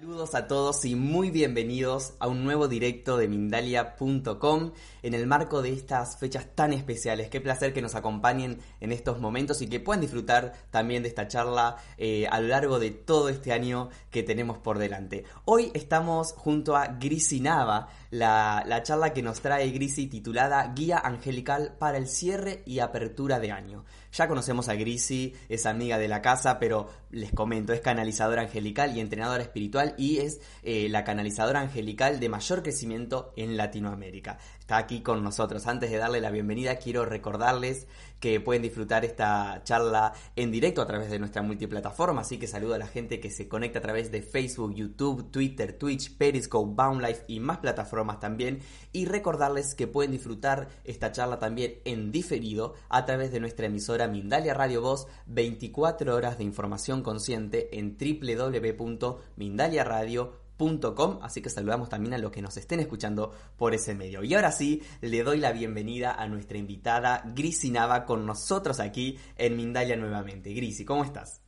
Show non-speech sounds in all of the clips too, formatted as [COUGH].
Saludos a todos y muy bienvenidos a un nuevo directo de Mindalia.com en el marco de estas fechas tan especiales. Qué placer que nos acompañen en estos momentos y que puedan disfrutar también de esta charla eh, a lo largo de todo este año que tenemos por delante. Hoy estamos junto a Grisi Nava, la, la charla que nos trae Grisi titulada Guía Angelical para el cierre y apertura de año. Ya conocemos a Grisi, es amiga de la casa, pero les comento, es canalizadora angelical y entrenadora espiritual y es eh, la canalizadora angelical de mayor crecimiento en Latinoamérica. Está aquí con nosotros. Antes de darle la bienvenida, quiero recordarles que pueden disfrutar esta charla en directo a través de nuestra multiplataforma, así que saludo a la gente que se conecta a través de Facebook, YouTube, Twitter, Twitch, Periscope, Boundlife y más plataformas también. Y recordarles que pueden disfrutar esta charla también en diferido a través de nuestra emisora Mindalia Radio Voz, 24 horas de información consciente en www.mindaliaradio.com así que saludamos también a los que nos estén escuchando por ese medio. Y ahora sí, le doy la bienvenida a nuestra invitada Grisi Nava con nosotros aquí en Mindalia nuevamente. Grisi, ¿cómo estás?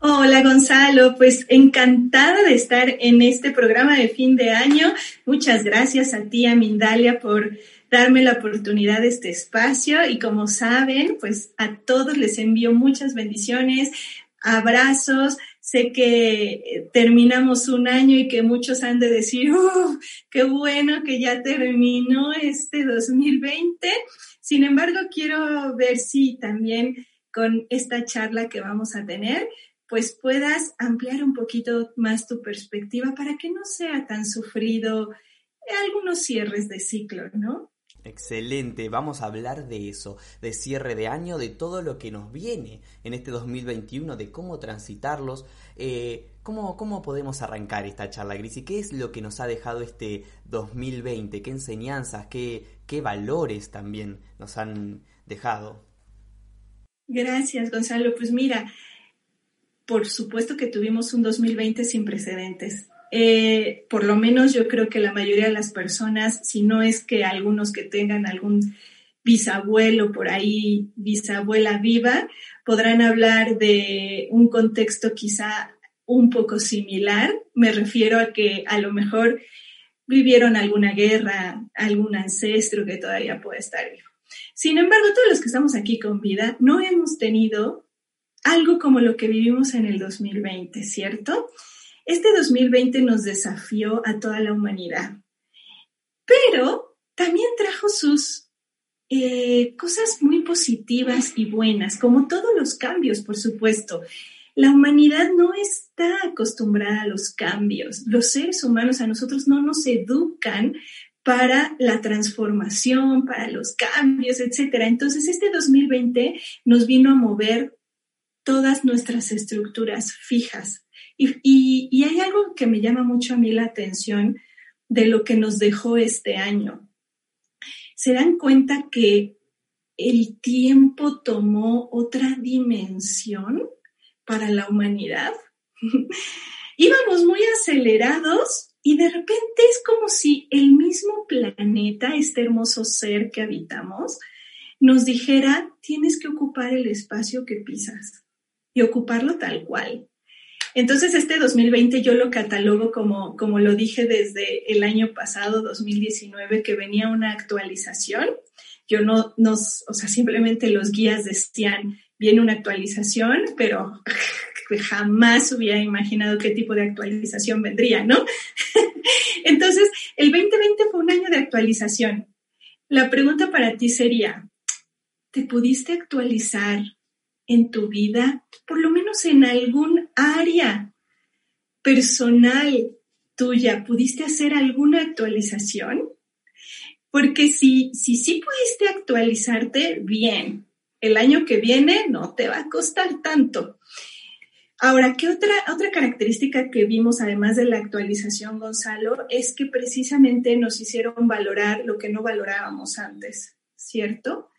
Hola Gonzalo, pues encantada de estar en este programa de fin de año. Muchas gracias a ti, a Mindalia, por darme la oportunidad de este espacio y como saben, pues a todos les envío muchas bendiciones, abrazos, Sé que eh, terminamos un año y que muchos han de decir, ¡oh, qué bueno que ya terminó este 2020! Sin embargo, quiero ver si también con esta charla que vamos a tener, pues puedas ampliar un poquito más tu perspectiva para que no sea tan sufrido algunos cierres de ciclo, ¿no? Excelente, vamos a hablar de eso, de cierre de año, de todo lo que nos viene en este 2021, de cómo transitarlos. Eh, ¿cómo, ¿Cómo podemos arrancar esta charla, Gris? ¿Y qué es lo que nos ha dejado este 2020? ¿Qué enseñanzas, qué, qué valores también nos han dejado? Gracias, Gonzalo. Pues mira, por supuesto que tuvimos un 2020 sin precedentes eh, por lo menos yo creo que la mayoría de las personas, si no es que algunos que tengan algún bisabuelo por ahí, bisabuela viva, podrán hablar de un contexto quizá un poco similar. Me refiero a que a lo mejor vivieron alguna guerra, algún ancestro que todavía puede estar vivo. Sin embargo, todos los que estamos aquí con vida no hemos tenido algo como lo que vivimos en el 2020, ¿cierto? Este 2020 nos desafió a toda la humanidad, pero también trajo sus eh, cosas muy positivas y buenas, como todos los cambios, por supuesto. La humanidad no está acostumbrada a los cambios. Los seres humanos a nosotros no nos educan para la transformación, para los cambios, etc. Entonces, este 2020 nos vino a mover todas nuestras estructuras fijas, y, hay algo que me llama mucho a mí la atención de lo que nos dejó este año. Se dan cuenta que el tiempo tomó otra dimensión para la humanidad. [LAUGHS] Íbamos muy acelerados y de repente es como si el mismo planeta, este hermoso ser que habitamos, nos dijera, tienes que ocupar el espacio que pisas y ocuparlo tal cual. Entonces, este 2020 yo lo catalogo como, como lo dije desde el año pasado, 2019, que venía una actualización. Yo no, no, o sea, simplemente los guías decían, viene una actualización, pero [LAUGHS] jamás hubiera imaginado qué tipo de actualización vendría, ¿no? [LAUGHS] Entonces, el 2020 fue un año de actualización. La pregunta para ti sería, ¿te pudiste actualizar en tu vida, por lo menos en algún área personal tuya, ¿pudiste hacer alguna actualización? Porque si, si sí pudiste actualizarte, bien. El año que viene no te va a costar tanto. Ahora, ¿qué otra, otra característica que vimos además de la actualización, Gonzalo, es que precisamente nos hicieron valorar lo que no valorábamos antes, ¿cierto?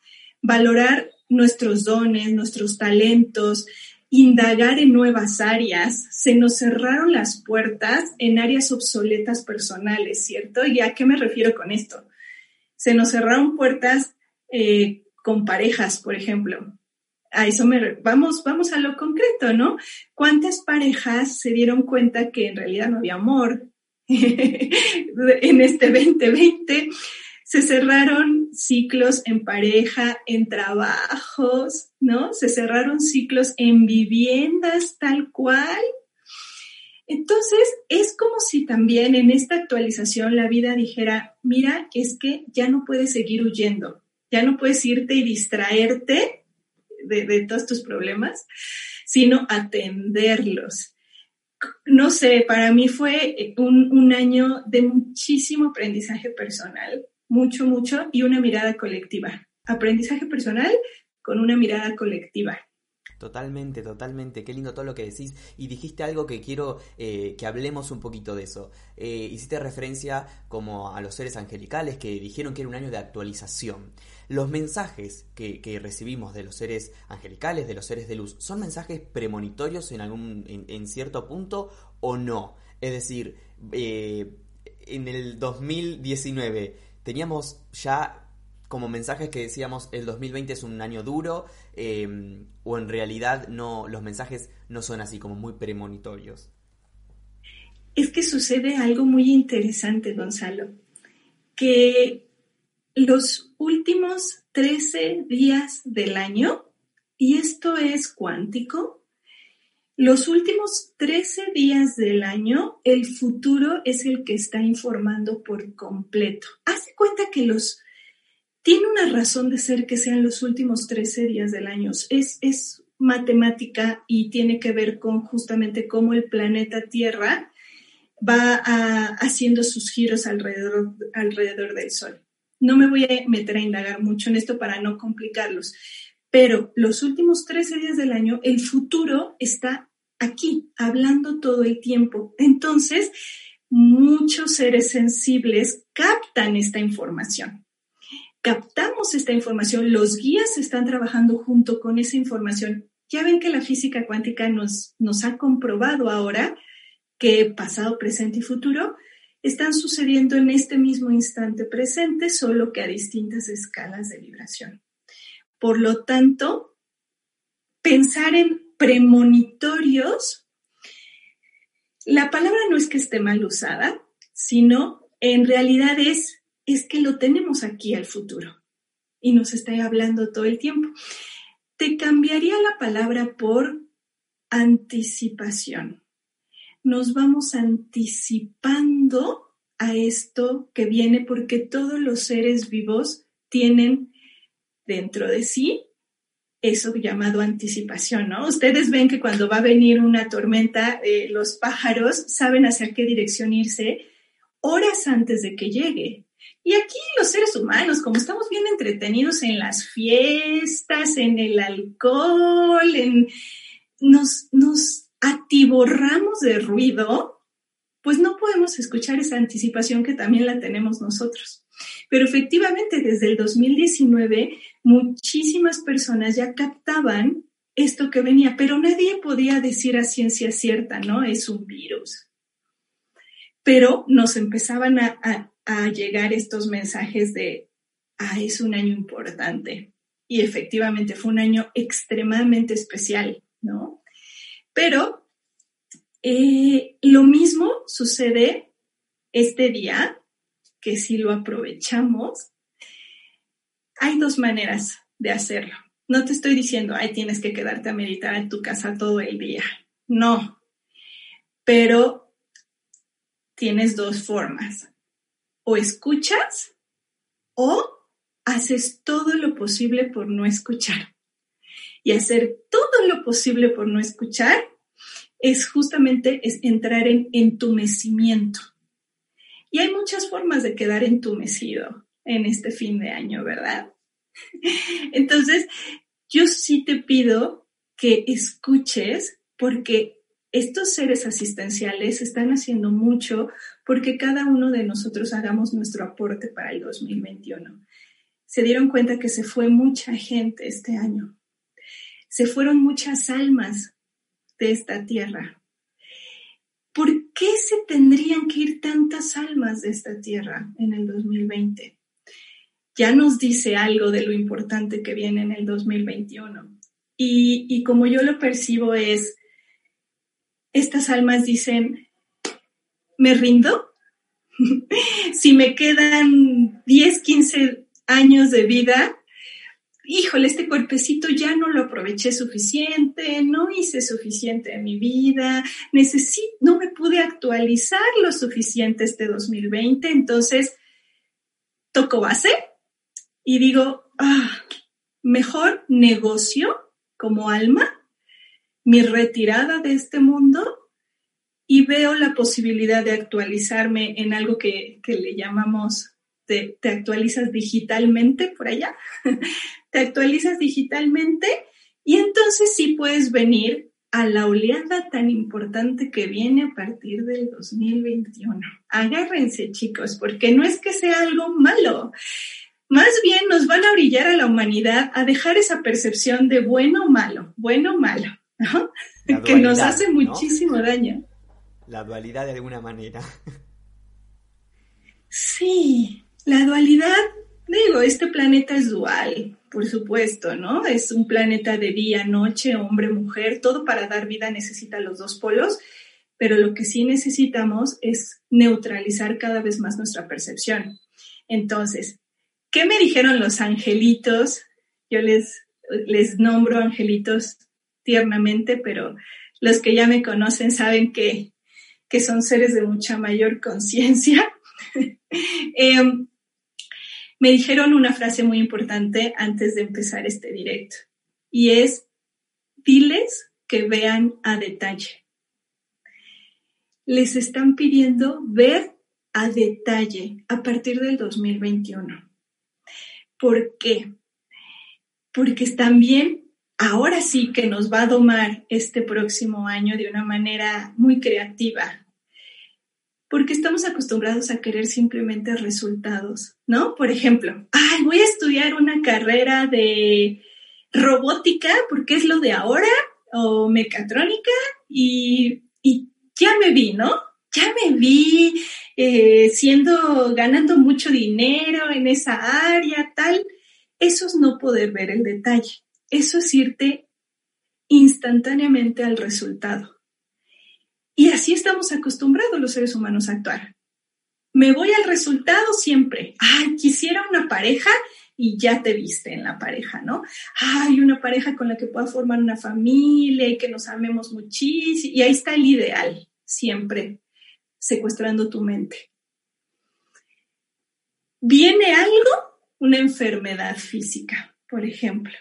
Valorar nuestros dones, nuestros talentos, indagar en nuevas áreas. Se nos cerraron las puertas en áreas obsoletas personales, ¿cierto? ¿Y a qué me refiero con esto? Se nos cerraron puertas eh, con parejas, por ejemplo. a eso me, vamos, vamos a lo concreto, ¿no? ¿Cuántas parejas se dieron cuenta que en realidad no había amor [LAUGHS] en este 2020? Se cerraron ciclos en pareja, en trabajos, ¿no? Se cerraron ciclos en viviendas tal cual. Entonces, es como si también en esta actualización la vida dijera, mira, es que ya no puedes seguir huyendo, ya no puedes irte y distraerte de, todos tus problemas, sino atenderlos. No sé, para mí fue un, un año de muchísimo aprendizaje personal, mucho, mucho, y una mirada colectiva. Aprendizaje personal con una mirada colectiva. Totalmente, totalmente. Qué lindo todo lo que decís. Y dijiste algo que quiero eh, que hablemos un poquito de eso. Eh, hiciste referencia como a los seres angelicales que dijeron que era un año de actualización. Los mensajes que, recibimos de los seres angelicales, de los seres de luz, ¿son mensajes premonitorios en algún, en, cierto punto o no? Es decir, eh, en el 2019 teníamos ya como mensajes que decíamos el 2020 es un año duro em, o en realidad no los mensajes no son así como muy premonitorios? Es que sucede algo muy interesante, Gonzalo, que los últimos 13 días del año, y esto es cuántico, los últimos 13 días del año, el futuro es el que está informando por completo. Haz cuenta que los tiene una razón de ser que sean los últimos 13 días del año. Es, es matemática y tiene que ver con justamente cómo el planeta Tierra va haciendo sus giros alrededor, alrededor del Sol. No me voy a meter a indagar mucho en esto para no complicarlos, pero los últimos 13 días del año, el futuro está aquí, hablando todo el tiempo. Entonces, muchos seres sensibles captan esta información captamos esta información, los guías están trabajando junto con esa información. Ya ven que la física cuántica nos, nos ha comprobado ahora que pasado, presente y futuro están sucediendo en este mismo instante presente, solo que a distintas escalas de vibración. Por lo tanto, pensar en premonitorios, la palabra no es que esté mal usada, sino en realidad es es que lo tenemos aquí al futuro y nos está hablando todo el tiempo. Te cambiaría la palabra por anticipación. Nos vamos anticipando a esto que viene porque todos los seres vivos tienen dentro de sí eso llamado anticipación, ¿no? Ustedes ven que cuando va a venir una tormenta, eh, los pájaros saben hacia qué dirección irse horas antes de que llegue. Y aquí los seres humanos, como estamos bien entretenidos en las fiestas, en el alcohol, en, nos, nos atiborramos de ruido, pues no podemos escuchar esa anticipación que también la tenemos nosotros. Pero efectivamente, desde el 2019, muchísimas personas ya captaban esto que venía, pero nadie podía decir a ciencia cierta, ¿no? Es un virus. Pero nos empezaban a, llegar estos mensajes de, ah, es un año importante. Y efectivamente fue un año extremadamente especial, ¿no? Pero eh, lo mismo sucede este día, que si lo aprovechamos, hay dos maneras de hacerlo. No te estoy diciendo, ay, tienes que quedarte a meditar en tu casa todo el día. No. Pero tienes dos formas o escuchas o haces todo lo posible por no escuchar. Y hacer todo lo posible por no escuchar es justamente es entrar en entumecimiento. Y hay muchas formas de quedar entumecido en este fin de año, ¿verdad? Entonces, yo sí te pido que escuches porque estos seres asistenciales están haciendo mucho porque cada uno de nosotros hagamos nuestro aporte para el 2021. Se dieron cuenta que se fue mucha gente este año. Se fueron muchas almas de esta tierra. ¿Por qué se tendrían que ir tantas almas de esta tierra en el 2020? Ya nos dice algo de lo importante que viene en el 2021. Y, como yo lo percibo es, estas almas dicen, me rindo. [LAUGHS] si me quedan 10, 15 años de vida, híjole, este cuerpecito ya no lo aproveché suficiente, no hice suficiente en mi vida, no me pude actualizar lo suficiente este 2020, entonces toco base y digo, ah, mejor negocio como alma mi retirada de este mundo y veo la posibilidad de actualizarme en algo que, le llamamos, te, te, actualizas digitalmente por allá, [LAUGHS] te actualizas digitalmente y entonces sí puedes venir a la oleada tan importante que viene a partir del 2021. Agárrense chicos, porque no es que sea algo malo. Más bien nos van a orillar a la humanidad a dejar esa percepción de bueno o malo, bueno o malo, [LAUGHS] que nos hace muchísimo daño la dualidad de alguna manera. Sí, la dualidad, digo, este planeta es dual, por supuesto, ¿no? Es un planeta de día, noche, hombre, mujer, todo para dar vida necesita los dos polos, pero lo que sí necesitamos es neutralizar cada vez más nuestra percepción. Entonces, ¿qué me dijeron los angelitos? Yo les, les nombro angelitos tiernamente, pero los que ya me conocen saben que que son seres de mucha mayor conciencia, [LAUGHS] em, me dijeron una frase muy importante antes de empezar este directo y es, diles que vean a detalle. Les están pidiendo ver a detalle a partir del 2021. ¿Por qué? Porque también ahora sí que nos va a domar este próximo año de una manera muy creativa, porque estamos acostumbrados a querer simplemente resultados, ¿no? Por ejemplo, ay, voy a estudiar una carrera de robótica porque es lo de ahora, o mecatrónica, y, ya me vi, ¿no? Ya me vi eh, siendo, ganando mucho dinero en esa área, tal. Eso es no poder ver el detalle. Eso es irte instantáneamente al resultado. Y así estamos acostumbrados los seres humanos a actuar. Me voy al resultado siempre. Ay, quisiera una pareja y ya te viste en la pareja, ¿no? Ay, una pareja con la que pueda formar una familia y que nos amemos muchísimo. Y ahí está el ideal, siempre secuestrando tu mente. Viene algo, una enfermedad física, por ejemplo.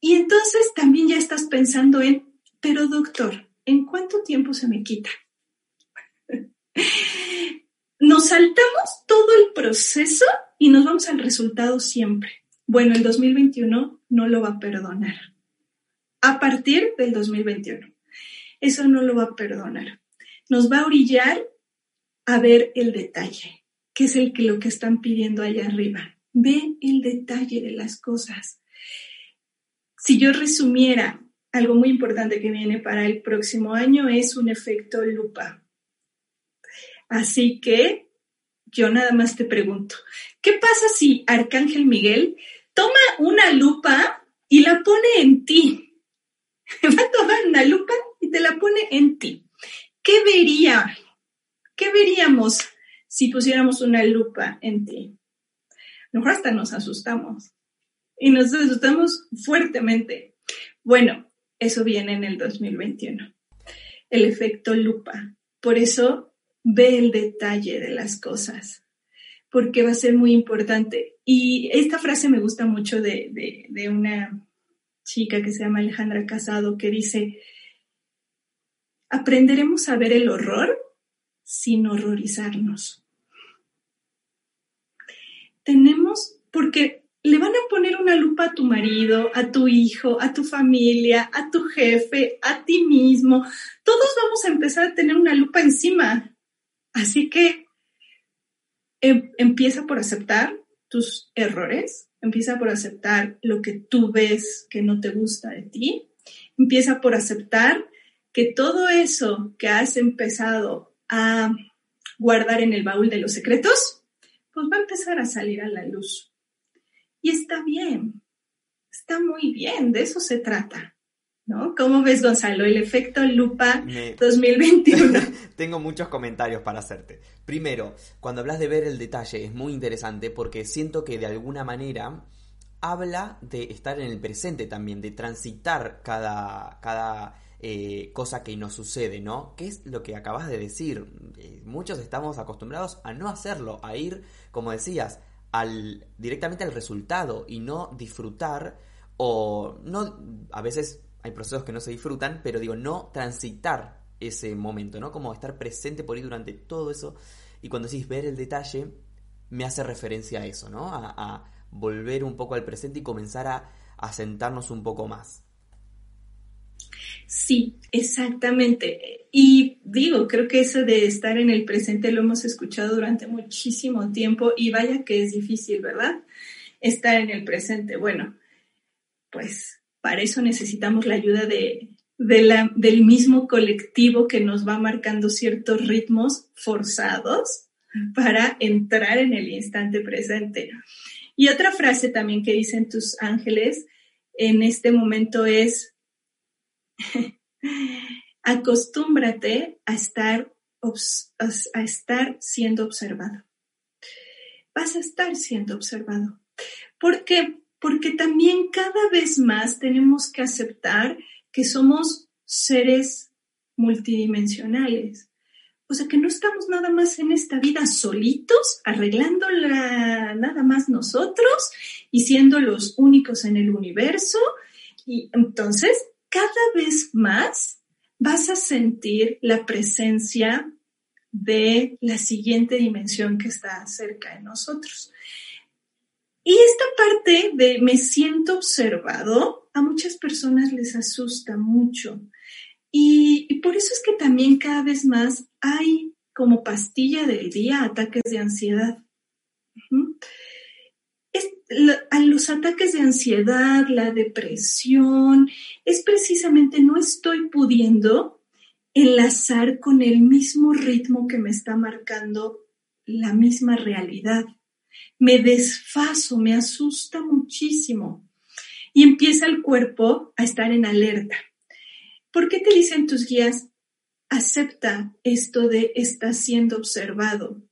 Y entonces también ya estás pensando en, pero doctor, ¿en cuánto tiempo se me quita? [LAUGHS] Nos saltamos todo el proceso y nos vamos al resultado siempre. Bueno, el 2021 no lo va a perdonar. A partir del 2021. Eso no lo va a perdonar. Nos va a orillar a ver el detalle, que es el que lo que están pidiendo allá arriba. Ve el detalle de las cosas si yo resumiera algo muy importante que viene para el próximo año es un efecto lupa. Así que yo nada más te pregunto, ¿qué pasa si Arcángel Miguel toma una lupa y la pone en ti? [LAUGHS] Va a tomar una lupa y te la pone en ti. ¿Qué vería? ¿Qué veríamos si pusiéramos una lupa en ti? Lo hasta nos asustamos y nos asustamos fuertemente. Bueno, eso viene en el 2021. El efecto lupa. Por eso ve el detalle de las cosas, porque va a ser muy importante. Y esta frase me gusta mucho de, de una chica que se llama Alejandra Casado, que dice, aprenderemos a ver el horror sin horrorizarnos. Tenemos, porque le van a poner una lupa a tu marido, a tu hijo, a tu familia, a tu jefe, a ti mismo. Todos vamos a empezar a tener una lupa encima. Así que em, empieza por aceptar tus errores, empieza por aceptar lo que tú ves que no te gusta de ti, empieza por aceptar que todo eso que has empezado a guardar en el baúl de los secretos, pues va a empezar a salir a la luz. Y está bien, está muy bien, de eso se trata. ¿no? ¿Cómo ves, Gonzalo, el efecto lupa 2021? [LAUGHS] Tengo muchos comentarios para hacerte. Primero, cuando hablas de ver el detalle es muy interesante porque siento que de alguna manera habla de estar en el presente también, de transitar cada, cada eh, cosa que nos sucede, ¿no? ¿Qué es lo que acabas de decir? Eh, muchos estamos acostumbrados a no hacerlo, a ir, como decías, directamente al resultado y no disfrutar o no, a veces hay procesos que no se disfrutan, pero digo, no transitar ese momento, ¿no? Como estar presente por ahí durante todo eso. Y cuando decís ver el detalle, me hace referencia a eso, ¿no? A, volver un poco al presente y comenzar a, a sentarnos un poco más. Sí, exactamente. Y digo, creo que eso de estar en el presente lo hemos escuchado durante muchísimo tiempo y vaya que es difícil, ¿verdad? Estar en el presente. Bueno, pues para eso necesitamos la ayuda de, del mismo colectivo que nos va marcando ciertos ritmos forzados para entrar en el instante presente. Y otra frase también que dicen tus ángeles en este momento es, [LAUGHS] acostúmbrate a estar, a estar siendo observado. Vas a estar siendo observado. ¿Por qué? porque también cada vez más tenemos que aceptar que somos seres multidimensionales. O sea, que no estamos nada más en esta vida solitos, arreglándola nada más nosotros y siendo los únicos en el universo. Y entonces, cada vez más vas a sentir la presencia de la siguiente dimensión que está cerca de nosotros. Y esta parte de me siento observado, a muchas personas les asusta mucho. Y, por eso es que también cada vez más hay como pastilla del día ataques de ansiedad. A los ataques de ansiedad, la depresión, es precisamente no estoy pudiendo enlazar con el mismo ritmo que me está marcando la misma realidad me desfaso, me asusta muchísimo. Y empieza el cuerpo a estar en alerta. ¿Por qué te dicen tus guías? Acepta esto de estar siendo observado,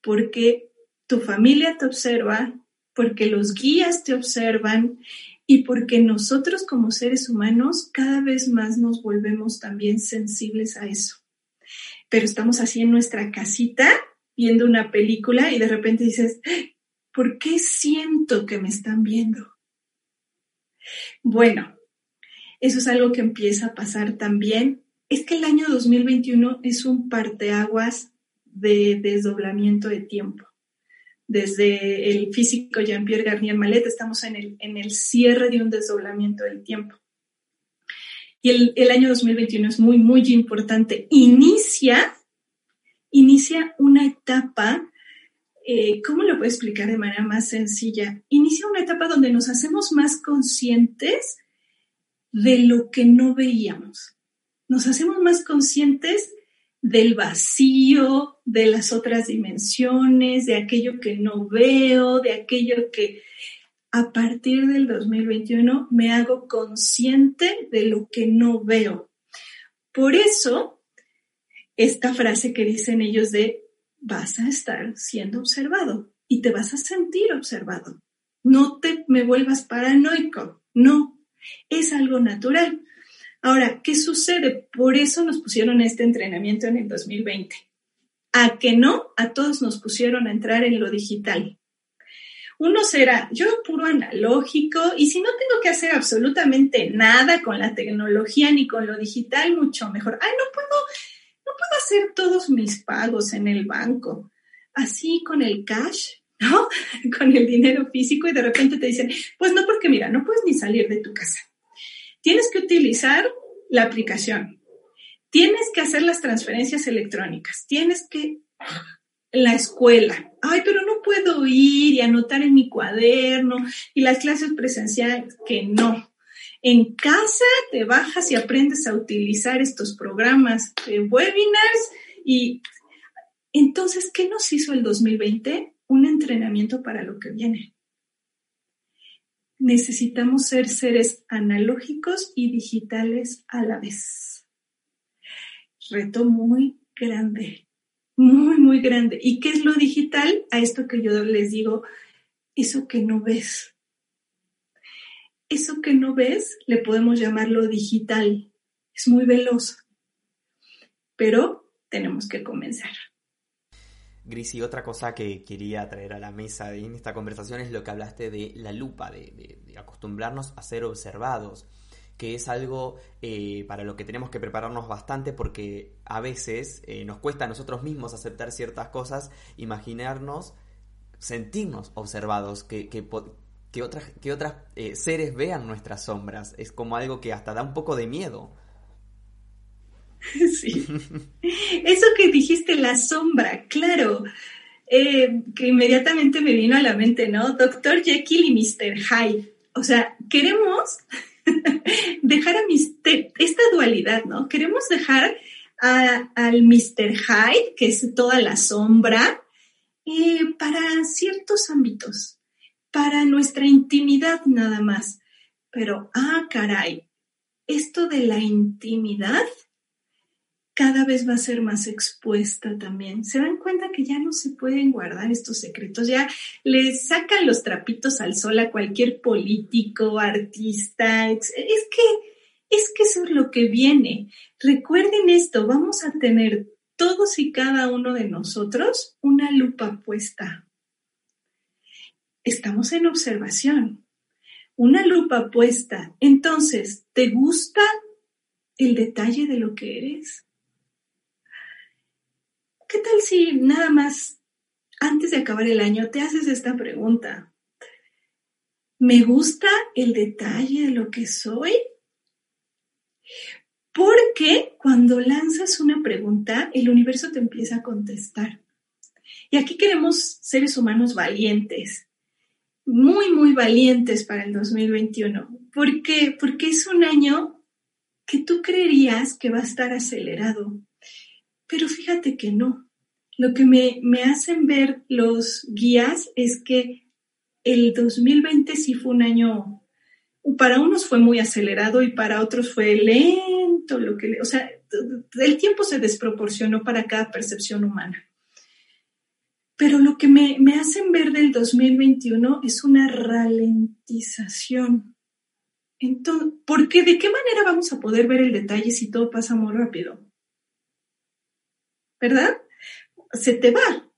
porque tu familia te observa, porque los guías te observan y porque nosotros como seres humanos cada vez más nos volvemos también sensibles a eso. Pero estamos así en nuestra casita viendo una película y de repente dices, ¿por qué siento que me están viendo? Bueno, eso es algo que empieza a pasar también. Es que el año 2021 es un parteaguas de desdoblamiento de tiempo. Desde el físico Jean-Pierre Garnier Mallet estamos en el, en el cierre de un desdoblamiento del tiempo. Y el, el año 2021 es muy, muy importante. Inicia inicia una etapa, eh, ¿cómo lo puedo explicar de manera más sencilla? Inicia una etapa donde nos hacemos más conscientes de lo que no veíamos. Nos hacemos más conscientes del vacío, de las otras dimensiones, de aquello que no veo, de aquello que a partir del 2021 me hago consciente de lo que no veo. Por eso esta frase que dicen ellos de vas a estar siendo observado y te vas a sentir observado. No te me vuelvas paranoico, no, es algo natural. Ahora, ¿qué sucede? Por eso nos pusieron este entrenamiento en el 2020. A que no, a todos nos pusieron a entrar en lo digital. Uno será yo puro analógico y si no tengo que hacer absolutamente nada con la tecnología ni con lo digital, mucho mejor. Ay, no puedo puedo hacer todos mis pagos en el banco, así con el cash, [LAUGHS] ¿no? con el dinero físico y de repente te dicen, pues no, porque mira, no puedes ni salir de tu casa. Tienes que utilizar la aplicación. Tienes que hacer las transferencias electrónicas. Tienes que la escuela. Ay, pero no puedo ir y anotar en mi cuaderno y las clases presenciales que no. En casa te bajas y aprendes a utilizar estos programas de webinars y entonces, ¿qué nos hizo el 2020? Un entrenamiento para lo que viene. necesitamos ser seres analógicos y digitales a la vez. Reto muy grande, muy, muy grande. ¿Y qué es lo digital? A esto que yo les digo, eso que no ves. Eso que no ves le podemos llamarlo digital. Es muy veloz. Pero tenemos que comenzar. Gris, y otra cosa que quería traer a la mesa en esta conversación es lo que hablaste de la lupa, de, acostumbrarnos a ser observados, que es algo eh, para lo que tenemos que prepararnos bastante porque a veces eh, nos cuesta a nosotros mismos aceptar ciertas cosas, imaginarnos, sentirnos observados, que, que, otras, que otras eh, seres vean nuestras sombras. Es como algo que hasta da un poco de miedo. [LAUGHS] Sí. Eso que dijiste, la sombra, claro. Que inmediatamente me vino a la mente, ¿no? Doctor Jekyll y Mr. Hyde. O sea, queremos [LAUGHS] dejar a esta dualidad, ¿no? Queremos dejar al Mr. Hyde, que es toda la sombra, eh, para ciertos ámbitos, para nuestra intimidad nada más. Pero, ah, caray, esto de la intimidad cada vez va a ser más expuesta también. Se dan cuenta que ya no se pueden guardar estos secretos, ya le sacan los trapitos al sol a cualquier político, artista. Es que, es que eso es lo que viene. Recuerden esto, vamos a tener todos y cada uno de nosotros una lupa puesta. Estamos en observación. Una lupa puesta. Entonces, ¿te gusta el detalle de lo que eres? ¿Qué tal si nada más antes de acabar el año te haces esta pregunta? ¿Me gusta el detalle de lo que soy? Porque cuando lanzas una pregunta, el universo te empieza a contestar. Y aquí queremos seres humanos valientes, muy, muy valientes para el 2021. ¿Por qué? Porque es un año que tú creerías que va a estar acelerado, pero fíjate que no. Lo que me, hacen ver los guías es que el 2020 sí fue un año, para unos fue muy acelerado y para otros fue lento, lo que, o sea, el tiempo se desproporcionó para cada percepción humana. Pero lo que me, me hacen ver del 2021 es una ralentización. Entonces, porque de qué manera vamos a poder ver el detalle si todo pasa muy rápido? ¿Verdad? Se te va.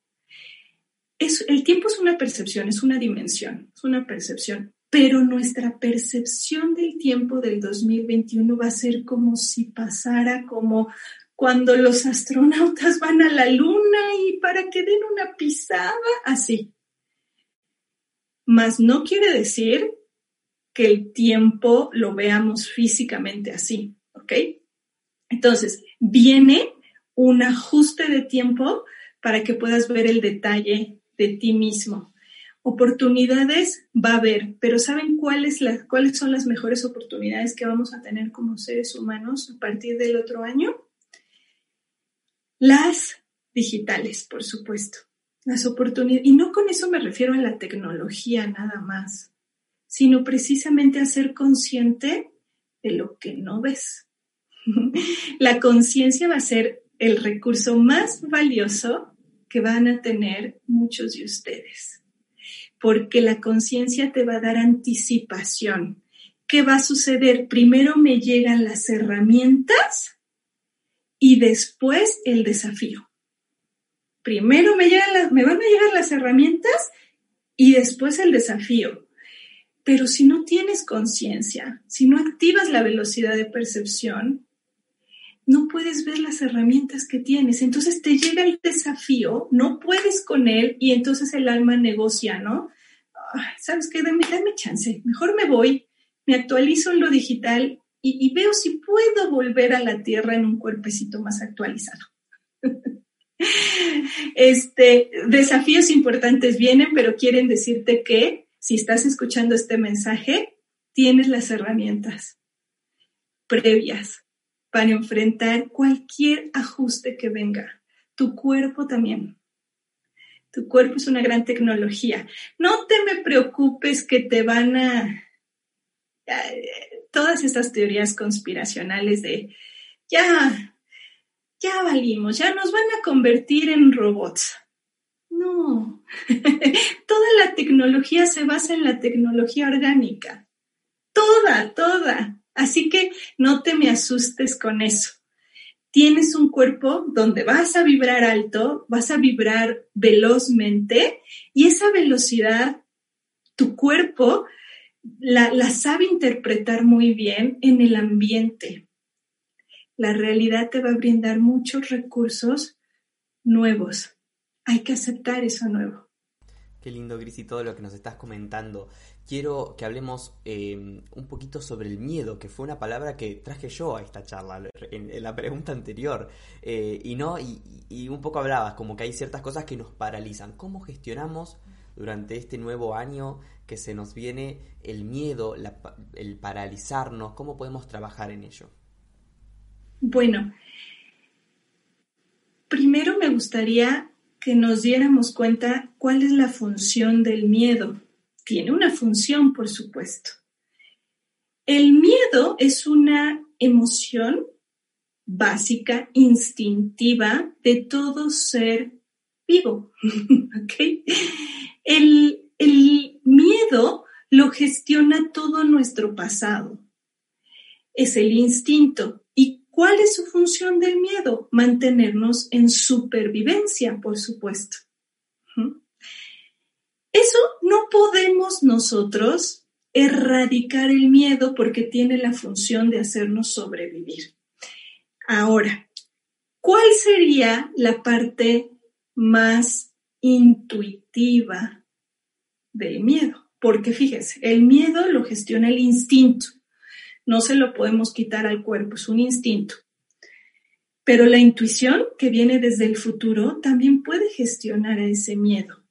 Es, el tiempo es una percepción, es una dimensión, es una percepción, pero nuestra percepción del tiempo del 2021 va a ser como si pasara como cuando los astronautas van a la luna y para que den una pisada, así. Mas no quiere decir que el tiempo lo veamos físicamente así, ¿ok? Entonces, viene un ajuste de tiempo para que puedas ver el detalle de ti mismo. Oportunidades va a haber, pero ¿saben cuáles, cuáles son las mejores oportunidades que vamos a tener como seres humanos a partir del otro año? Las digitales, por supuesto. Las oportunidades. Y no con eso me refiero a la tecnología nada más, sino precisamente a ser consciente de lo que no ves. [LAUGHS] La conciencia va a ser el recurso más valioso que van a tener muchos de ustedes, porque la conciencia te va a dar anticipación. ¿Qué va a suceder? Primero me llegan las herramientas y después el desafío. Primero me, llegan me van a llegar las herramientas y después el desafío. Pero si no tienes conciencia, si no activas la velocidad de percepción, no puedes ver las herramientas que tienes. Entonces te llega el desafío, no puedes con él y entonces el alma negocia, ¿no? ¿Sabes qué? Dame, dame chance. Mejor me voy, me actualizo en lo digital y, veo si puedo volver a la tierra en un cuerpecito más actualizado. [LAUGHS] este, desafíos importantes vienen, pero quieren decirte que si estás escuchando este mensaje, tienes las herramientas previas para enfrentar cualquier ajuste que venga. Tu cuerpo también. Tu cuerpo es una gran tecnología. No te me preocupes que te van a todas estas teorías conspiracionales de ya, ya valimos, ya nos van a convertir en robots. No, [LAUGHS] toda la tecnología se basa en la tecnología orgánica. Toda, toda. Así que no te me asustes con eso. Tienes un cuerpo donde vas a vibrar alto, vas a vibrar velozmente y esa velocidad, tu cuerpo la, la sabe interpretar muy bien en el ambiente. La realidad te va a brindar muchos recursos nuevos. Hay que aceptar eso nuevo. Qué lindo, Gris, y todo lo que nos estás comentando. Quiero que hablemos eh, un poquito sobre el miedo, que fue una palabra que traje yo a esta charla en, la pregunta anterior. Eh, y no, y, y, un poco hablabas, como que hay ciertas cosas que nos paralizan. ¿Cómo gestionamos durante este nuevo año que se nos viene el miedo, el paralizarnos? ¿Cómo podemos trabajar en ello? Bueno, primero me gustaría que nos diéramos cuenta cuál es la función del miedo. Tiene una función, por supuesto. El miedo es una emoción básica, instintiva de todo ser vivo. [LAUGHS] El, el miedo lo gestiona todo nuestro pasado. Es el instinto. ¿Y cuál es su función del miedo? Mantenernos en supervivencia, por supuesto. Eso no podemos nosotros erradicar el miedo porque tiene la función de hacernos sobrevivir. Ahora, ¿cuál sería la parte más intuitiva del miedo? Porque fíjese, el miedo lo gestiona el instinto. No se lo podemos quitar al cuerpo, es un instinto. Pero la intuición que viene desde el futuro también puede gestionar ese miedo.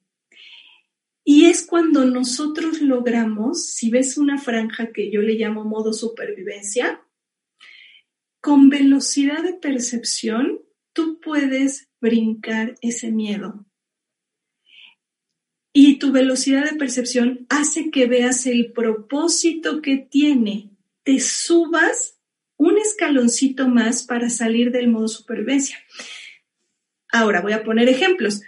Y es cuando nosotros logramos, si ves una franja que yo le llamo modo supervivencia, con velocidad de percepción, tú puedes brincar ese miedo. Y tu velocidad de percepción hace que veas el propósito que tiene. Te subas un escaloncito más para salir del modo supervivencia. Ahora voy a poner ejemplos.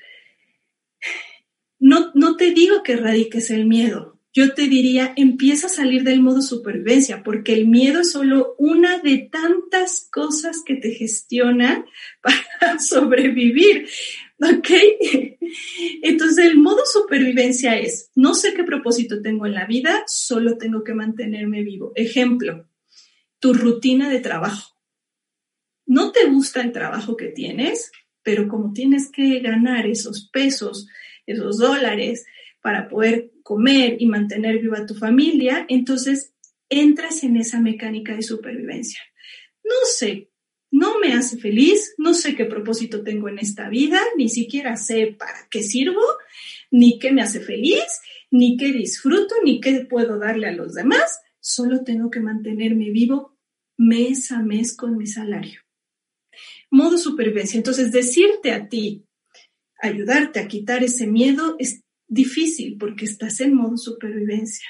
No, te digo que erradiques el miedo. Yo te diría, empieza a salir del modo supervivencia, porque el miedo es solo una de tantas cosas que te gestiona [LAUGHS] para sobrevivir. ¿Ok? Entonces el modo supervivencia es, no sé qué propósito tengo en la vida, solo tengo que mantenerme vivo. Ejemplo, tu rutina de trabajo. No te gusta el trabajo que tienes, pero como tienes que ganar esos pesos, esos dólares para poder comer y mantener viva a tu familia, entonces entras en esa mecánica de supervivencia. No sé, no me hace feliz, no sé qué propósito tengo en esta vida, ni siquiera sé para qué sirvo, ni qué me hace feliz, ni qué disfruto, ni qué puedo darle a los demás, solo tengo que mantenerme vivo mes a mes con mi salario. Modo supervivencia. Entonces, decirte a ti, ayudarte a quitar ese miedo es difícil porque estás en modo supervivencia.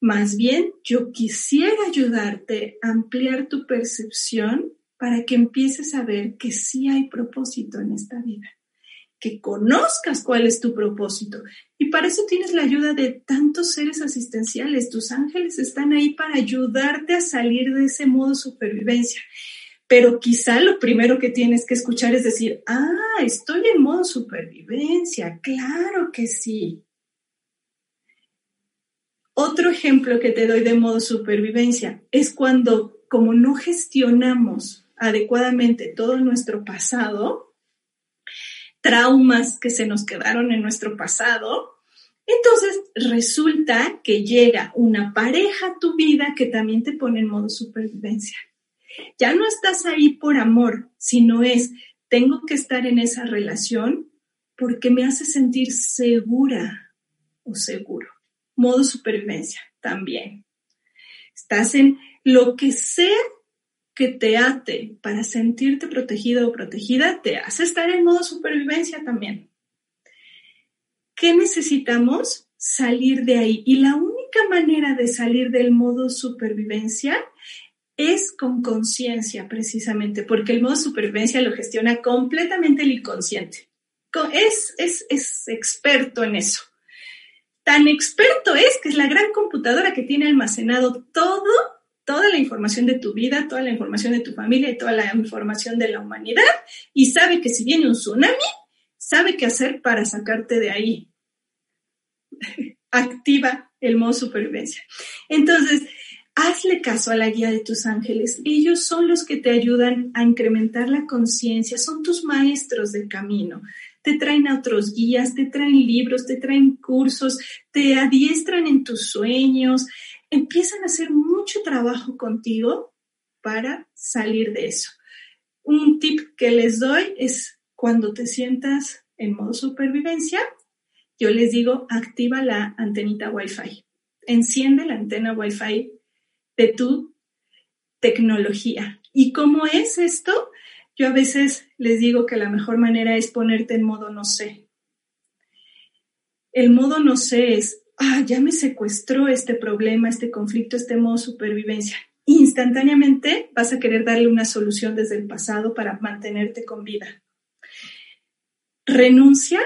Más bien, yo quisiera ayudarte a ampliar tu percepción para que empieces a ver que sí hay propósito en esta vida, que conozcas cuál es tu propósito. Y para eso tienes la ayuda de tantos seres asistenciales. Tus ángeles están ahí para ayudarte a salir de ese modo supervivencia pero quizá lo primero que tienes que escuchar es decir, ah, estoy en modo supervivencia, claro que sí. Otro ejemplo que te doy de modo supervivencia es cuando, como no gestionamos adecuadamente todo nuestro pasado, traumas que se nos quedaron en nuestro pasado, entonces resulta que llega una pareja a tu vida que también te pone en modo supervivencia. Ya no estás ahí por amor, sino es, tengo que estar en esa relación porque me hace sentir segura o seguro. Modo supervivencia también. Estás en lo que sea que te ate para sentirte protegido o protegida, te hace estar en modo supervivencia también. ¿Qué necesitamos? Salir de ahí. Y la única manera de salir del modo supervivencia es con conciencia, precisamente, porque el modo supervivencia lo gestiona completamente el inconsciente. Es, es, es experto en eso. Tan experto es que es la gran computadora que tiene almacenado todo, toda la información de tu vida, toda la información de tu familia y toda la información de la humanidad y sabe que si viene un tsunami, sabe qué hacer para sacarte de ahí. [LAUGHS] Activa el modo supervivencia. Entonces, hazle caso a la guía de tus ángeles. Ellos son los que te ayudan a incrementar la conciencia, son tus maestros de camino. Te traen a otros guías, te traen libros, te traen cursos, te adiestran en tus sueños, empiezan a hacer mucho trabajo contigo para salir de eso. Un tip que les doy es cuando te sientas en modo supervivencia, yo les digo, activa la antenita Wi-Fi. Enciende la antena Wi-Fi de tu tecnología. ¿Y cómo es esto? Yo a veces les digo que la mejor manera es ponerte en modo no sé. El modo no sé es, ah, ya me secuestró este problema, este conflicto, este modo supervivencia. Instantáneamente vas a querer darle una solución desde el pasado para mantenerte con vida. Renuncia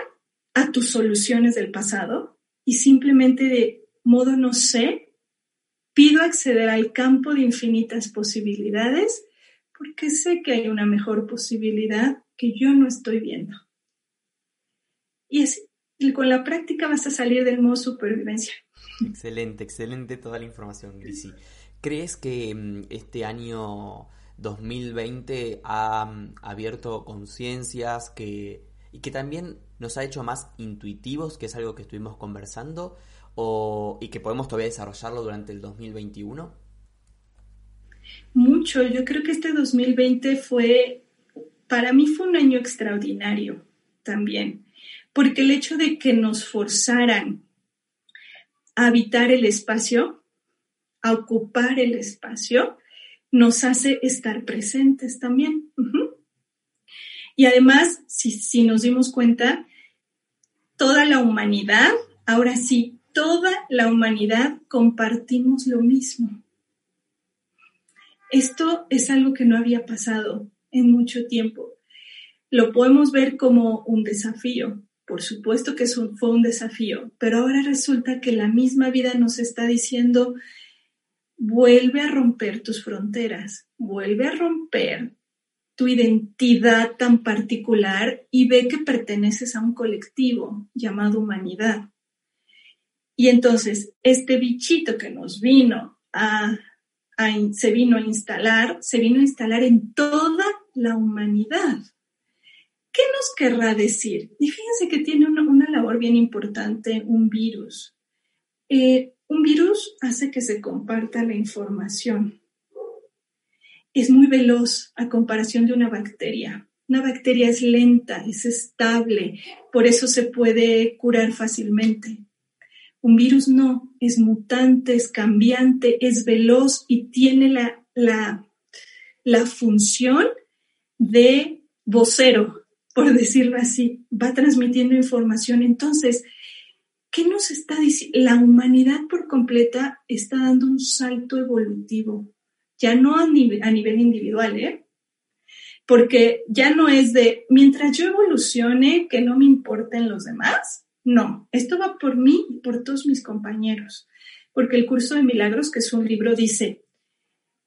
a tus soluciones del pasado y simplemente de modo no sé, Pido acceder al campo de infinitas posibilidades porque sé que hay una mejor posibilidad que yo no estoy viendo. Y, así, con la práctica vas a salir del modo supervivencia. Excelente, excelente toda la información, Grisi. ¿Crees que mm, este año 2020 ha mm, abierto conciencias que, y que también nos ha hecho más intuitivos, que es algo que estuvimos conversando? Y que podemos todavía desarrollarlo durante el 2021? Mucho. Yo creo que este 2020 fue, para mí fue un año extraordinario también, porque el hecho de que nos forzaran a habitar el espacio, a ocupar el espacio, nos hace estar presentes también. Y además, si, si nos dimos cuenta, toda la humanidad ahora sí toda la humanidad compartimos lo mismo. Esto es algo que no había pasado en mucho tiempo. Lo podemos ver como un desafío. Por supuesto que fue un desafío, pero ahora resulta que la misma vida nos está diciendo, vuelve a romper tus fronteras, vuelve a romper tu identidad tan particular y ve que perteneces a un colectivo llamado humanidad. Y entonces, este bichito que nos vino a, se vino a instalar, se vino a instalar en toda la humanidad. ¿Qué nos querrá decir? Y fíjense que tiene una, labor bien importante un virus. Eh, un virus hace que se comparta la información. Es muy veloz a comparación de una bacteria. Una bacteria es lenta, es estable, por eso se puede curar fácilmente. Un virus no, es mutante, es cambiante, es veloz y tiene la, la, la función de vocero, por decirlo así. Va transmitiendo información. Entonces, ¿qué nos está diciendo? La humanidad por completa está dando un salto evolutivo, ya no a nivel, a nivel individual, ¿eh? Porque ya no es de, mientras yo evolucione, que no me importen los demás, no, esto va por mí y por todos mis compañeros, porque el curso de milagros, que es un libro, dice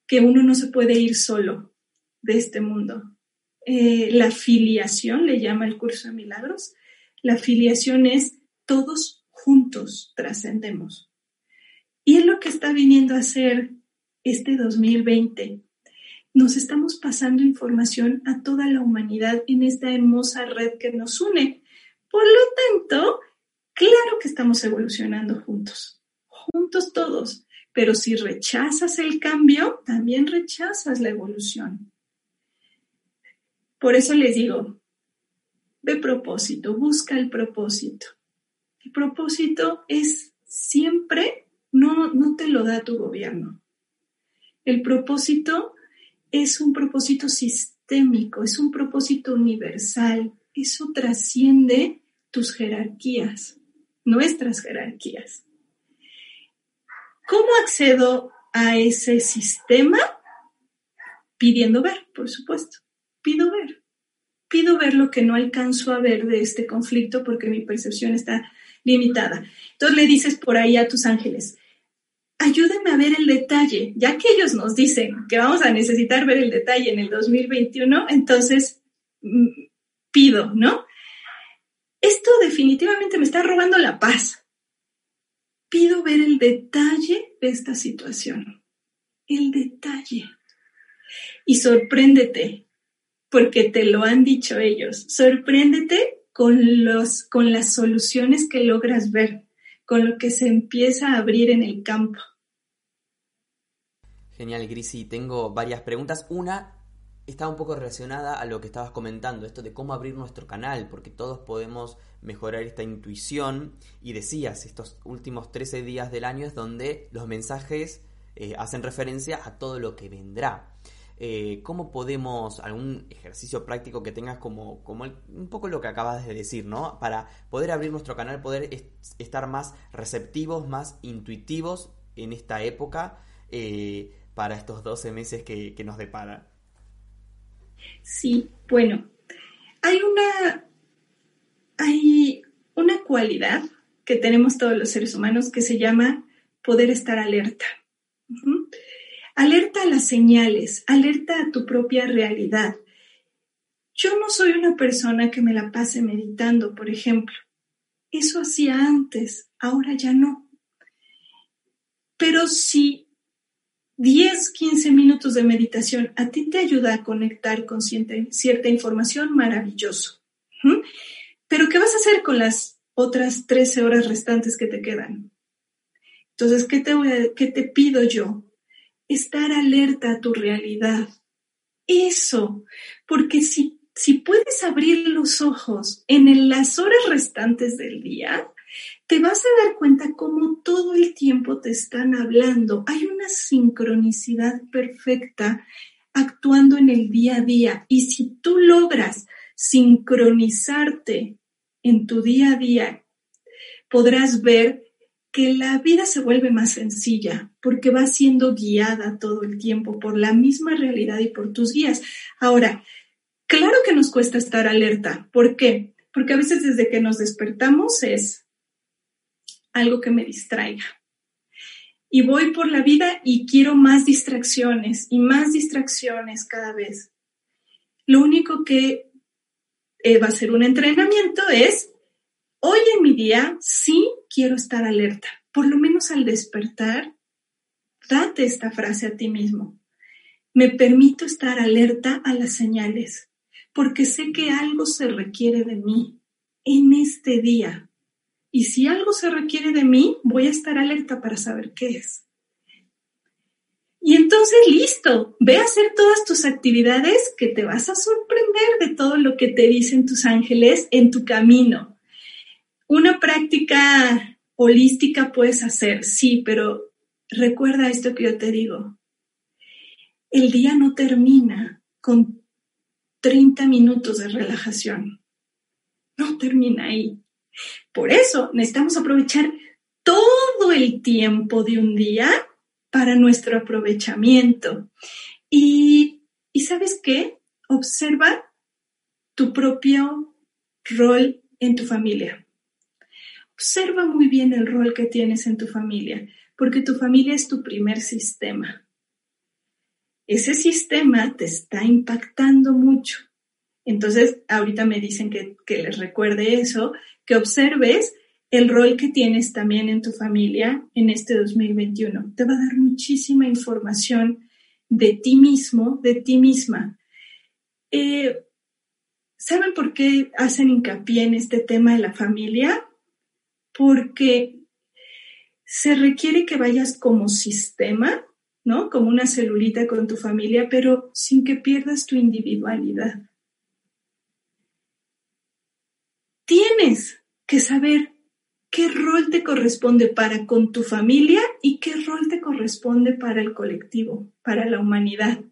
que uno no se puede ir solo de este mundo. Eh, la filiación, le llama el curso de milagros, la filiación es todos juntos trascendemos. Y es lo que está viniendo a hacer este 2020. Nos estamos pasando información a toda la humanidad en esta hermosa red que nos une. Por lo tanto, Claro que estamos evolucionando juntos, juntos todos, pero si rechazas el cambio, también rechazas la evolución. Por eso les digo, ve propósito, busca el propósito. El propósito es siempre, no, no te lo da tu gobierno. El propósito es un propósito sistémico, es un propósito universal. Eso trasciende tus jerarquías nuestras jerarquías. ¿Cómo accedo a ese sistema? Pidiendo ver, por supuesto. Pido ver. Pido ver lo que no alcanzo a ver de este conflicto porque mi percepción está limitada. Entonces le dices por ahí a tus ángeles, ayúdenme a ver el detalle, ya que ellos nos dicen que vamos a necesitar ver el detalle en el 2021, entonces mm, pido, ¿no? Esto definitivamente me está robando la paz pido ver el detalle de esta situación. El detalle. Y sorpréndete, porque te lo han dicho ellos. Sorpréndete con, los, con las soluciones que logras ver, con lo que se empieza a abrir en el campo. Genial, Grisi. Tengo varias preguntas. Una está un poco relacionada a lo que estabas comentando, esto de cómo abrir nuestro canal, porque todos podemos mejorar esta intuición. Y decías, estos últimos 13 días del año es donde los mensajes eh, hacen referencia a todo lo que vendrá. Eh, ¿Cómo podemos, algún ejercicio práctico que tengas como, como un poco lo que acabas de decir, ¿no? Para poder abrir nuestro canal, poder estar más receptivos, más intuitivos en esta época eh, para estos 12 meses que, que nos depara. Sí, bueno, hay una, hay una cualidad que tenemos todos los seres humanos que se llama poder estar alerta. Alerta a las señales, alerta a tu propia realidad. Yo no soy una persona que me la pase meditando, por ejemplo. Eso hacía antes, ahora ya no. Pero si 10, 15 minutos de meditación a ti te ayuda a conectar con cierta, información, maravilloso. Pero ¿qué vas a hacer con las otras 13 horas restantes que te quedan? Entonces, ¿qué te, qué te pido yo? Estar alerta a tu realidad. Eso, porque si, si puedes abrir los ojos en las horas restantes del día, te vas a dar cuenta cómo todo el tiempo te están hablando. Hay una sincronicidad perfecta actuando en el día a día. Y si tú logras sincronizarte en tu día a día, podrás ver que la vida se vuelve más sencilla porque va siendo guiada todo el tiempo por la misma realidad y por tus guías. Ahora, claro que nos cuesta estar alerta. ¿Por qué? Porque a veces desde que nos despertamos es algo que me distraiga. Y voy por la vida y quiero más distracciones y más distracciones cada vez. Lo único que eh, va a ser un entrenamiento es, hoy en mi día sí quiero estar alerta. Por lo menos al despertar, date esta frase a ti mismo. Me permito estar alerta a las señales, porque sé que algo se requiere de mí en este día. Y si algo se requiere de mí, voy a estar alerta para saber qué es. Y entonces, listo, ve a hacer todas tus actividades que te vas a sorprender de todo lo que te dicen tus ángeles en tu camino. Una práctica holística puedes hacer, sí, pero recuerda esto que yo te digo. El día no termina con 30 minutos de relajación. No termina ahí. Por eso necesitamos aprovechar todo el tiempo de un día para nuestro aprovechamiento. Y, sabes qué? Observa tu propio rol en tu familia. Observa muy bien el rol que tienes en tu familia, porque tu familia es tu primer sistema. Ese sistema te está impactando mucho. Entonces, ahorita me dicen que, les recuerde eso, que observes el rol que tienes también en tu familia en este 2021. Te va a dar muchísima información de ti mismo, de ti misma. Eh, ¿Saben por qué hacen hincapié en este tema de la familia? Porque se requiere que vayas como sistema, ¿no? Como una celulita con tu familia, pero sin que pierdas tu individualidad. Tienes que saber qué rol te corresponde para con tu familia y qué rol te corresponde para el colectivo, para la humanidad.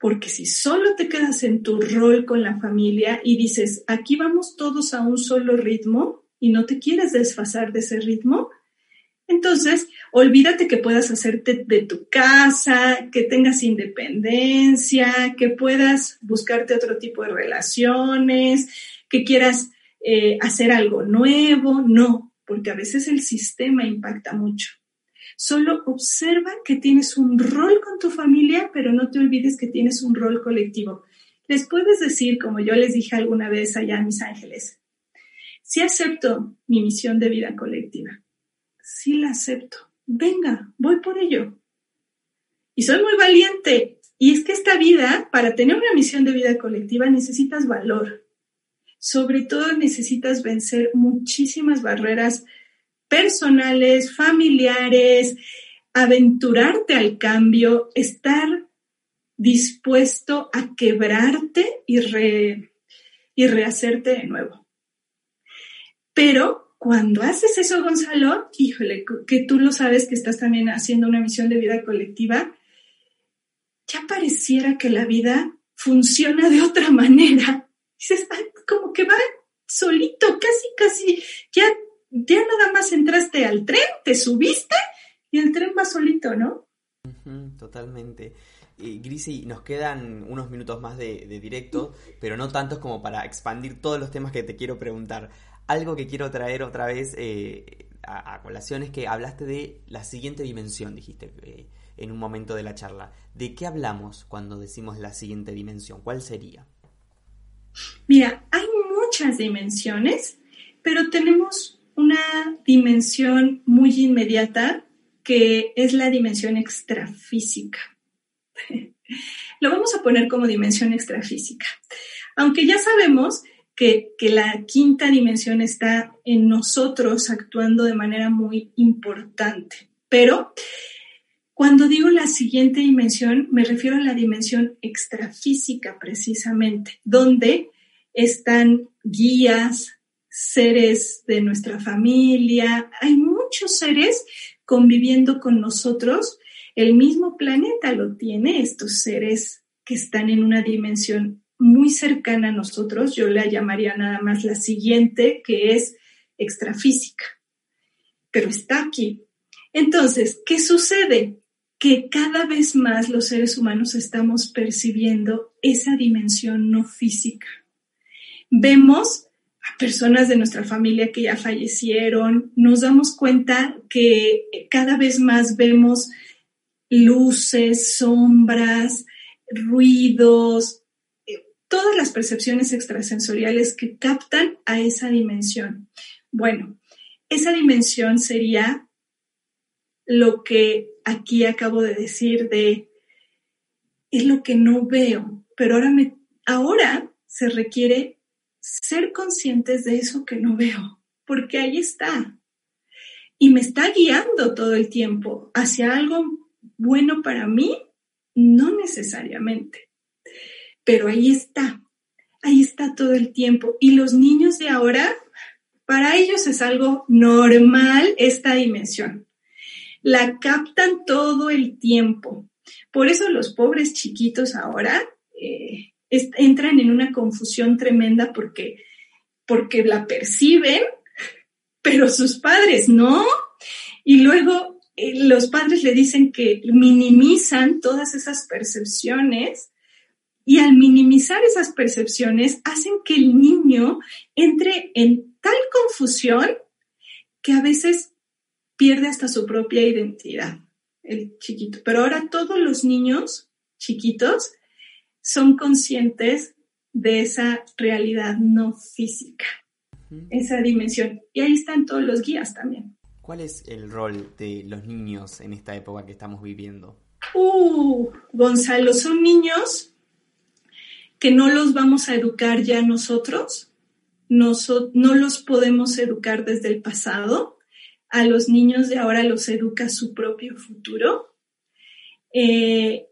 Porque si solo te quedas en tu rol con la familia y dices, aquí vamos todos a un solo ritmo y no te quieres desfasar de ese ritmo, Entonces, olvídate que puedas hacerte de tu casa, que tengas independencia, que puedas buscarte otro tipo de relaciones, que quieras eh, hacer algo nuevo. No, porque a veces el sistema impacta mucho. Solo observa que tienes un rol con tu familia, pero no te olvides que tienes un rol colectivo. Les puedes decir, como yo les dije alguna vez allá a mis ángeles, si acepto mi misión de vida colectiva, sí la acepto. Venga, voy por ello. Y soy muy valiente. Y es que esta vida, para tener una misión de vida colectiva, necesitas valor. Sobre todo necesitas vencer muchísimas barreras personales, familiares, aventurarte al cambio, estar dispuesto a quebrarte y, y rehacerte de nuevo. Pero cuando haces eso, Gonzalo, híjole, que tú lo sabes que estás también haciendo una misión de vida colectiva, ya pareciera que la vida funciona de otra manera. Dices, como que va solito, casi, casi, ya, ya nada más entraste al tren, te subiste y el tren va solito, ¿no? totalmente. Grisi, nos quedan unos minutos más de, de directo, pero no tantos como para expandir todos los temas que te quiero preguntar algo que quiero traer otra vez eh, a, colación es que hablaste de la siguiente dimensión, dijiste eh, en un momento de la charla. ¿De qué hablamos cuando decimos la siguiente dimensión? ¿Cuál sería? Mira, hay muchas dimensiones, pero tenemos una dimensión muy inmediata que es la dimensión extrafísica. [LAUGHS] Lo vamos a poner como dimensión extrafísica. Aunque ya sabemos que, la quinta dimensión está en nosotros actuando de manera muy importante. Pero cuando digo la siguiente dimensión, me refiero a la dimensión extrafísica precisamente, donde están guías, seres de nuestra familia, hay muchos seres conviviendo con nosotros. El mismo planeta lo tiene, estos seres que están en una dimensión muy cercana a nosotros, yo la llamaría nada más la siguiente, que es extrafísica, pero está aquí. Entonces, ¿qué sucede? Que cada vez más los seres humanos estamos percibiendo esa dimensión no física. Vemos a personas de nuestra familia que ya fallecieron, nos damos cuenta que cada vez más vemos luces, sombras, ruidos, todas las percepciones extrasensoriales que captan a esa dimensión. Bueno, esa dimensión sería lo que aquí acabo de decir de es lo que no veo, pero ahora me ahora se requiere ser conscientes de eso que no veo, porque ahí está. Y me está guiando todo el tiempo hacia algo bueno para mí, no necesariamente pero ahí está, ahí está todo el tiempo. Y los niños de ahora, para ellos es algo normal esta dimensión. La captan todo el tiempo. Por eso los pobres chiquitos ahora eh, entran en una confusión tremenda porque, porque la perciben, pero sus padres no. Y luego eh, los padres le dicen que minimizan todas esas percepciones y al minimizar esas percepciones, hacen que el niño entre en tal confusión que a veces pierde hasta su propia identidad, el chiquito. Pero ahora todos los niños chiquitos son conscientes de esa realidad no física, esa dimensión. Y ahí están todos los guías también. ¿Cuál es el rol de los niños en esta época que estamos viviendo? Uh, Gonzalo, son niños que no los vamos a educar ya nosotros, no, los podemos educar desde el pasado, a los niños de ahora los educa su propio futuro. Eh,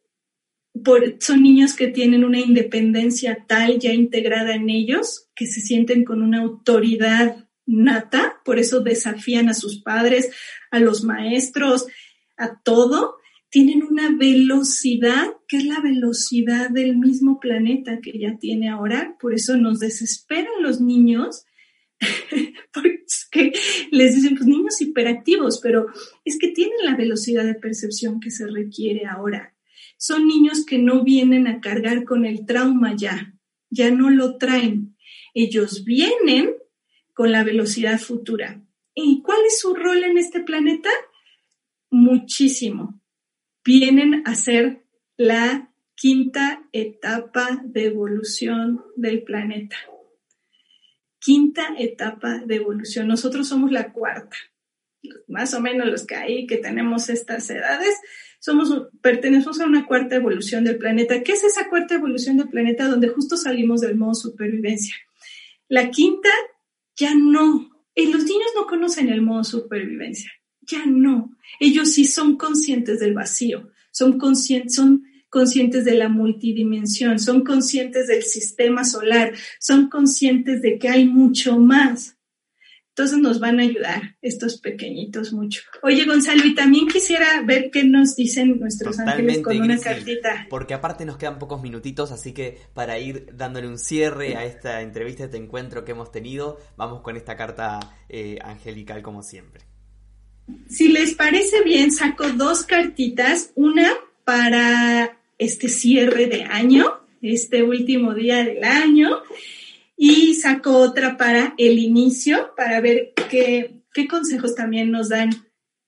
son niños que tienen una independencia tal ya integrada en ellos, que se sienten con una autoridad nata, por eso desafían a sus padres, a los maestros, a todo, tienen una velocidad que es la velocidad del mismo planeta que ya tiene ahora, por eso nos desesperan los niños [LAUGHS] Porque les dicen, pues niños hiperactivos, pero es que tienen la velocidad de percepción que se requiere ahora. Son niños que no vienen a cargar con el trauma ya, ya no lo traen. Ellos vienen con la velocidad futura. ¿Y cuál es su rol en este planeta? Muchísimo. Vienen a ser la quinta etapa de evolución del planeta. Quinta etapa de evolución. Nosotros somos la cuarta. Más o menos los que hay que tenemos estas edades, somos, pertenecemos a una cuarta evolución del planeta. ¿Qué es esa cuarta evolución del planeta donde justo salimos del modo supervivencia? La quinta ya no. Y los niños no conocen el modo supervivencia. Ya no. Ellos sí son conscientes del vacío, son conscientes, son conscientes de la multidimensión, son conscientes del sistema solar, son conscientes de que hay mucho más. Entonces nos van a ayudar estos pequeñitos mucho. Oye, Gonzalo, y también quisiera ver qué nos dicen nuestros ángeles con una cartita. Porque aparte nos quedan pocos minutitos, así que para ir dándole un cierre a esta entrevista, este encuentro que hemos tenido, vamos con esta carta eh, angelical como siempre. Si les parece bien, saco dos cartitas, una para este cierre de año, este último día del año, y saco otra para el inicio, para ver qué, qué consejos también nos dan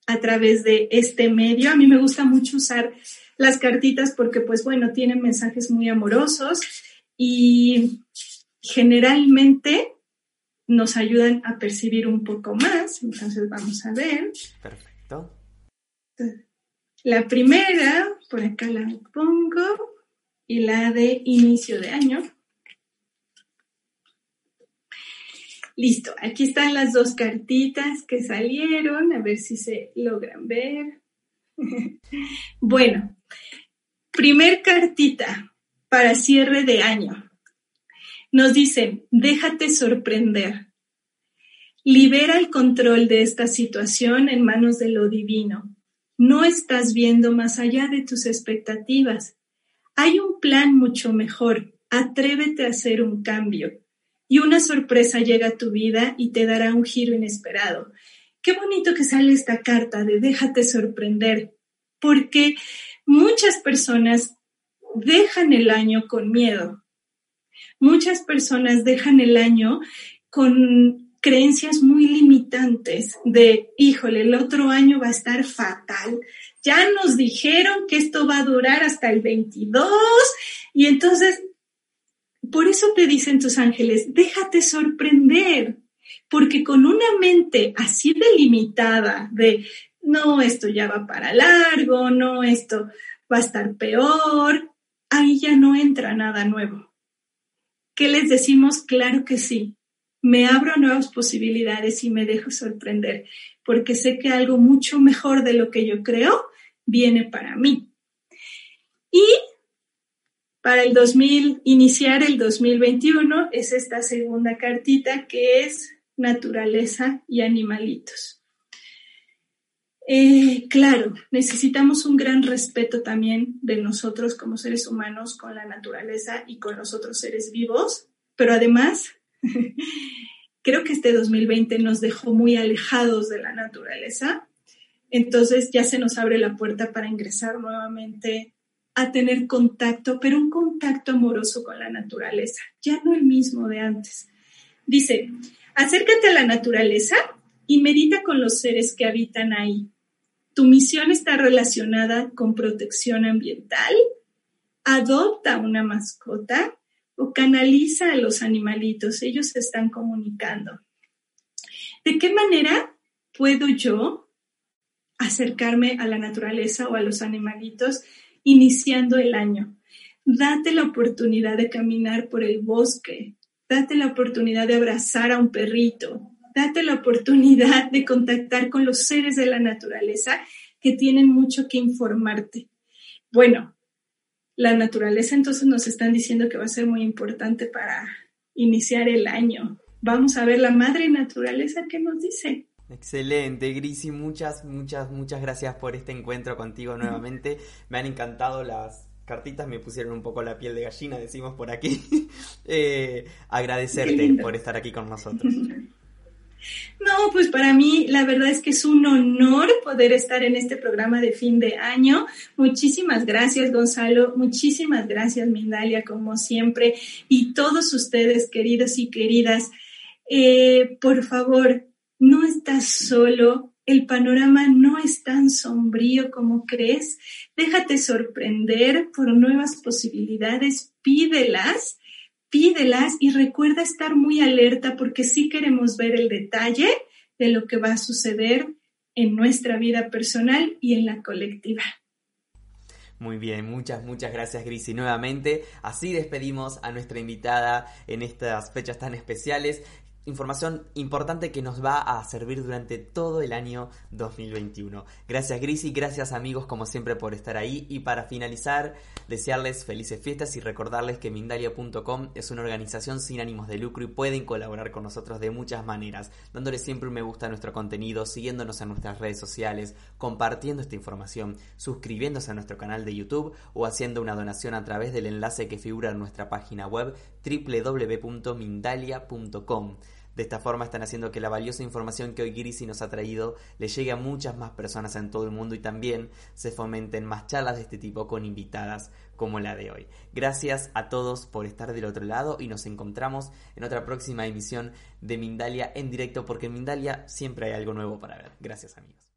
a través de este medio. A mí me gusta mucho usar las cartitas porque, pues bueno, tienen mensajes muy amorosos y generalmente nos ayudan a percibir un poco más. Entonces vamos a ver. Perfecto. La primera, por acá la pongo, y la de inicio de año. Listo, aquí están las dos cartitas que salieron, a ver si se logran ver. [LAUGHS] bueno, primer cartita para cierre de año. Nos dice, déjate sorprender. Libera el control de esta situación en manos de lo divino. No estás viendo más allá de tus expectativas. Hay un plan mucho mejor. Atrévete a hacer un cambio. Y una sorpresa llega a tu vida y te dará un giro inesperado. Qué bonito que sale esta carta de déjate sorprender, porque muchas personas dejan el año con miedo. Muchas personas dejan el año con creencias muy limitantes de, híjole, el otro año va a estar fatal. Ya nos dijeron que esto va a durar hasta el 22 y entonces, por eso te dicen tus ángeles, déjate sorprender, porque con una mente así delimitada de, no, esto ya va para largo, no, esto va a estar peor, ahí ya no entra nada nuevo. ¿Qué les decimos? Claro que sí, me abro nuevas posibilidades y me dejo sorprender, porque sé que algo mucho mejor de lo que yo creo viene para mí. Y para el 2000, iniciar el 2021 es esta segunda cartita que es naturaleza y animalitos. Eh, claro, necesitamos un gran respeto también de nosotros como seres humanos con la naturaleza y con los otros seres vivos, pero además [LAUGHS] Creo que este 2020 nos dejó muy alejados de la naturaleza, entonces ya se nos abre la puerta para ingresar nuevamente a tener contacto, pero un contacto amoroso con la naturaleza, ya no el mismo de antes. Dice, acércate a la naturaleza y medita con los seres que habitan ahí. Tu misión está relacionada con protección ambiental. Adopta una mascota o canaliza a los animalitos, ellos se están comunicando. ¿De qué manera puedo yo acercarme a la naturaleza o a los animalitos iniciando el año? Date la oportunidad de caminar por el bosque, date la oportunidad de abrazar a un perrito, date la oportunidad de contactar con los seres de la naturaleza que tienen mucho que informarte. Bueno, la naturaleza entonces nos están diciendo que va a ser muy importante para iniciar el año. Vamos a ver la madre naturaleza que nos dice. Excelente, Grisi, muchas, muchas, muchas gracias por este encuentro contigo nuevamente. Me han encantado las cartitas, me pusieron un poco la piel de gallina, decimos por aquí. [LAUGHS] Eh, agradecerte por estar aquí con nosotros. [LAUGHS] No, pues para mí la verdad es que es un honor poder estar en este programa de fin de año. Muchísimas gracias, Gonzalo. Muchísimas gracias, Mindalia, como siempre. Y todos ustedes, queridos y queridas, eh, por favor, no estás solo. El panorama no es tan sombrío como crees. Déjate sorprender por nuevas posibilidades. Pídelas pídelas y recuerda estar muy alerta porque sí queremos ver el detalle de lo que va a suceder en nuestra vida personal y en la colectiva. Muy bien, muchas, muchas gracias Grisi nuevamente. Así despedimos a nuestra invitada en estas fechas tan especiales información importante que nos va a servir durante todo el año 2021. Gracias Grisi, gracias amigos como siempre por estar ahí y para finalizar desearles felices fiestas y recordarles que Mindalia.com es una organización sin ánimos de lucro y pueden colaborar con nosotros de muchas maneras, dándole siempre un me gusta a nuestro contenido, siguiéndonos en nuestras redes sociales, compartiendo esta información, suscribiéndose a nuestro canal de YouTube o haciendo una donación a través del enlace que figura en nuestra página web www.mindalia.com. De esta forma están haciendo que la valiosa información que hoy Grisi nos ha traído le llegue a muchas más personas en todo el mundo y también se fomenten más charlas de este tipo con invitadas como la de hoy. Gracias a todos por estar del otro lado y nos encontramos en otra próxima emisión de Mindalia en directo porque en Mindalia siempre hay algo nuevo para ver. Gracias amigos.